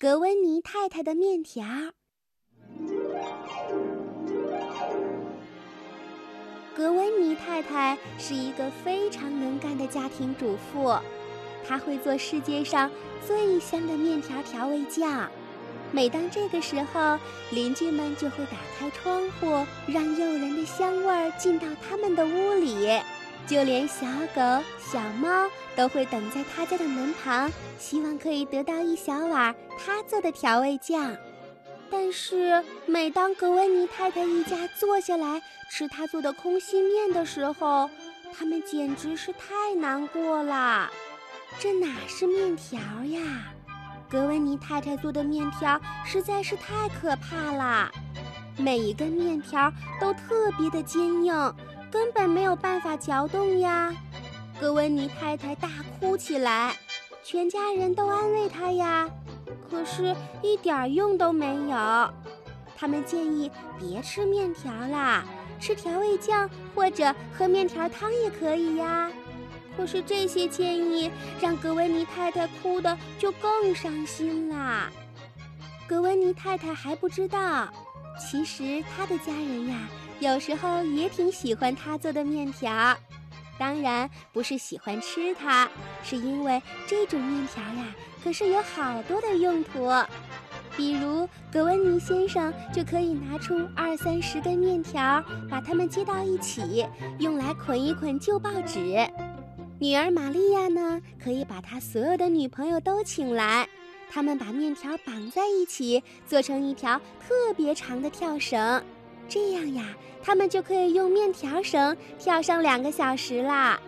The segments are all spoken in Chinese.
格温妮太太的面条。格温妮太太是一个非常能干的家庭主妇，她会做世界上最香的面条调味酱。每当这个时候，邻居们就会打开窗户，让诱人的香味儿进到他们的屋里。就连小狗、小猫都会等在他家的门旁，希望可以得到一小碗他做的调味酱。但是，每当格温妮太太一家坐下来吃他做的空心面的时候，他们简直是太难过了。这哪是面条呀？格温妮太太做的面条实在是太可怕了，每一根面条都特别的坚硬。根本没有办法嚼动呀！格温妮太太大哭起来，全家人都安慰她呀，可是一点用都没有。他们建议别吃面条啦，吃调味酱或者喝面条汤也可以呀。可是这些建议让格温妮太太哭的就更伤心啦。格温妮太太还不知道，其实他的家人呀。有时候也挺喜欢他做的面条，当然不是喜欢吃它，是因为这种面条呀，可是有好多的用途。比如格温尼先生就可以拿出二三十根面条，把它们接到一起，用来捆一捆旧报纸。女儿玛利亚呢，可以把她所有的女朋友都请来，他们把面条绑在一起，做成一条特别长的跳绳。这样呀，他们就可以用面条绳跳上两个小时啦。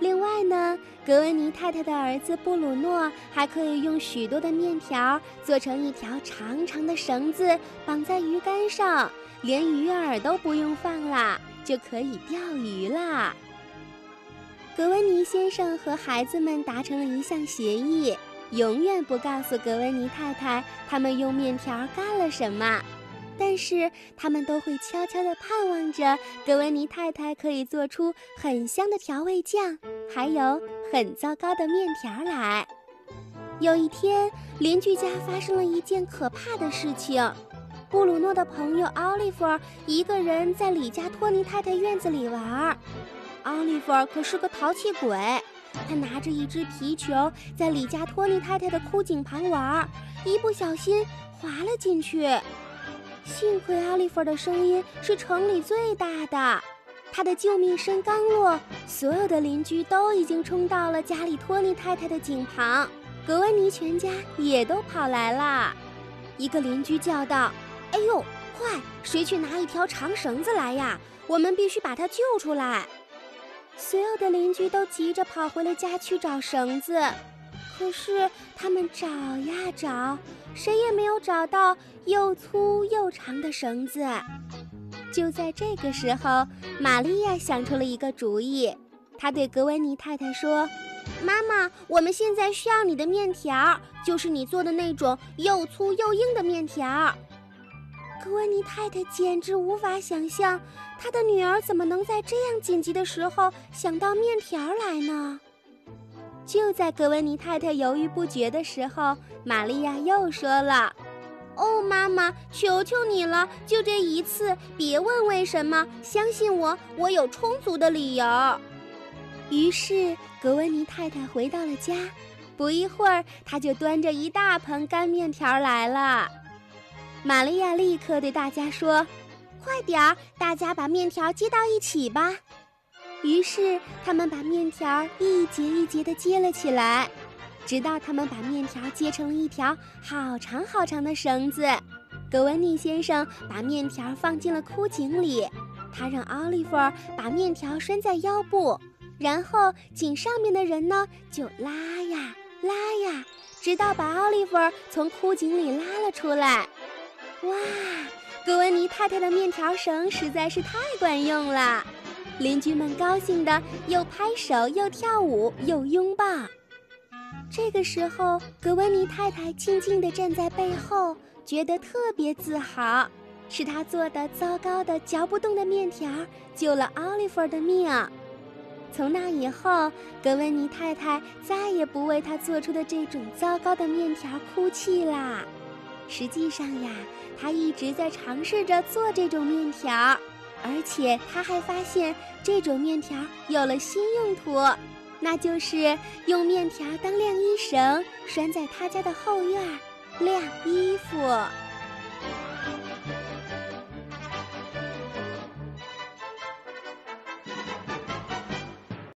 另外呢，格温尼太太的儿子布鲁诺还可以用许多的面条做成一条长长的绳子，绑在鱼竿上，连鱼饵都不用放啦，就可以钓鱼啦。格温尼先生和孩子们达成了一项协议，永远不告诉格温妮太太他们用面条干了什么。但是他们都会悄悄地盼望着格温妮太太可以做出很香的调味酱，还有很糟糕的面条来。有一天，邻居家发生了一件可怕的事情：布鲁诺的朋友奥利弗一个人在李家托尼太太院子里玩。奥利弗可是个淘气鬼，他拿着一只皮球在李家托尼太太的枯井旁玩，一不小心滑了进去。幸亏奥利弗的声音是城里最大的，他的救命声刚落，所有的邻居都已经冲到了家里托尼太太的井旁，格温妮全家也都跑来了。一个邻居叫道：“哎呦，快，谁去拿一条长绳子来呀？我们必须把他救出来！”所有的邻居都急着跑回了家去找绳子。可是他们找呀找，谁也没有找到又粗又长的绳子。就在这个时候，玛利亚想出了一个主意。她对格温妮太太说：“妈妈，我们现在需要你的面条，就是你做的那种又粗又硬的面条。”格温妮太太简直无法想象，她的女儿怎么能在这样紧急的时候想到面条来呢？就在格温妮太太犹豫不决的时候，玛利亚又说了：“哦，妈妈，求求你了，就这一次，别问为什么，相信我，我有充足的理由。”于是，格温妮太太回到了家，不一会儿，她就端着一大盆干面条来了。玛利亚立刻对大家说：“快点儿，大家把面条接到一起吧。”于是，他们把面条一节一节地接了起来，直到他们把面条接成了一条好长好长的绳子。格温妮先生把面条放进了枯井里，他让奥利弗把面条拴在腰部，然后井上面的人呢就拉呀拉呀，直到把奥利弗从枯井里拉了出来。哇，格温妮太太的面条绳实在是太管用了。邻居们高兴的又拍手又跳舞又拥抱。这个时候，格温妮太太静静地站在背后，觉得特别自豪，是她做的糟糕的嚼不动的面条救了奥利弗的命。从那以后，格温妮太太再也不为她做出的这种糟糕的面条哭泣啦。实际上呀，他一直在尝试着做这种面条，而且他还发现这种面条有了新用途，那就是用面条当晾衣绳拴在他家的后院晾衣服。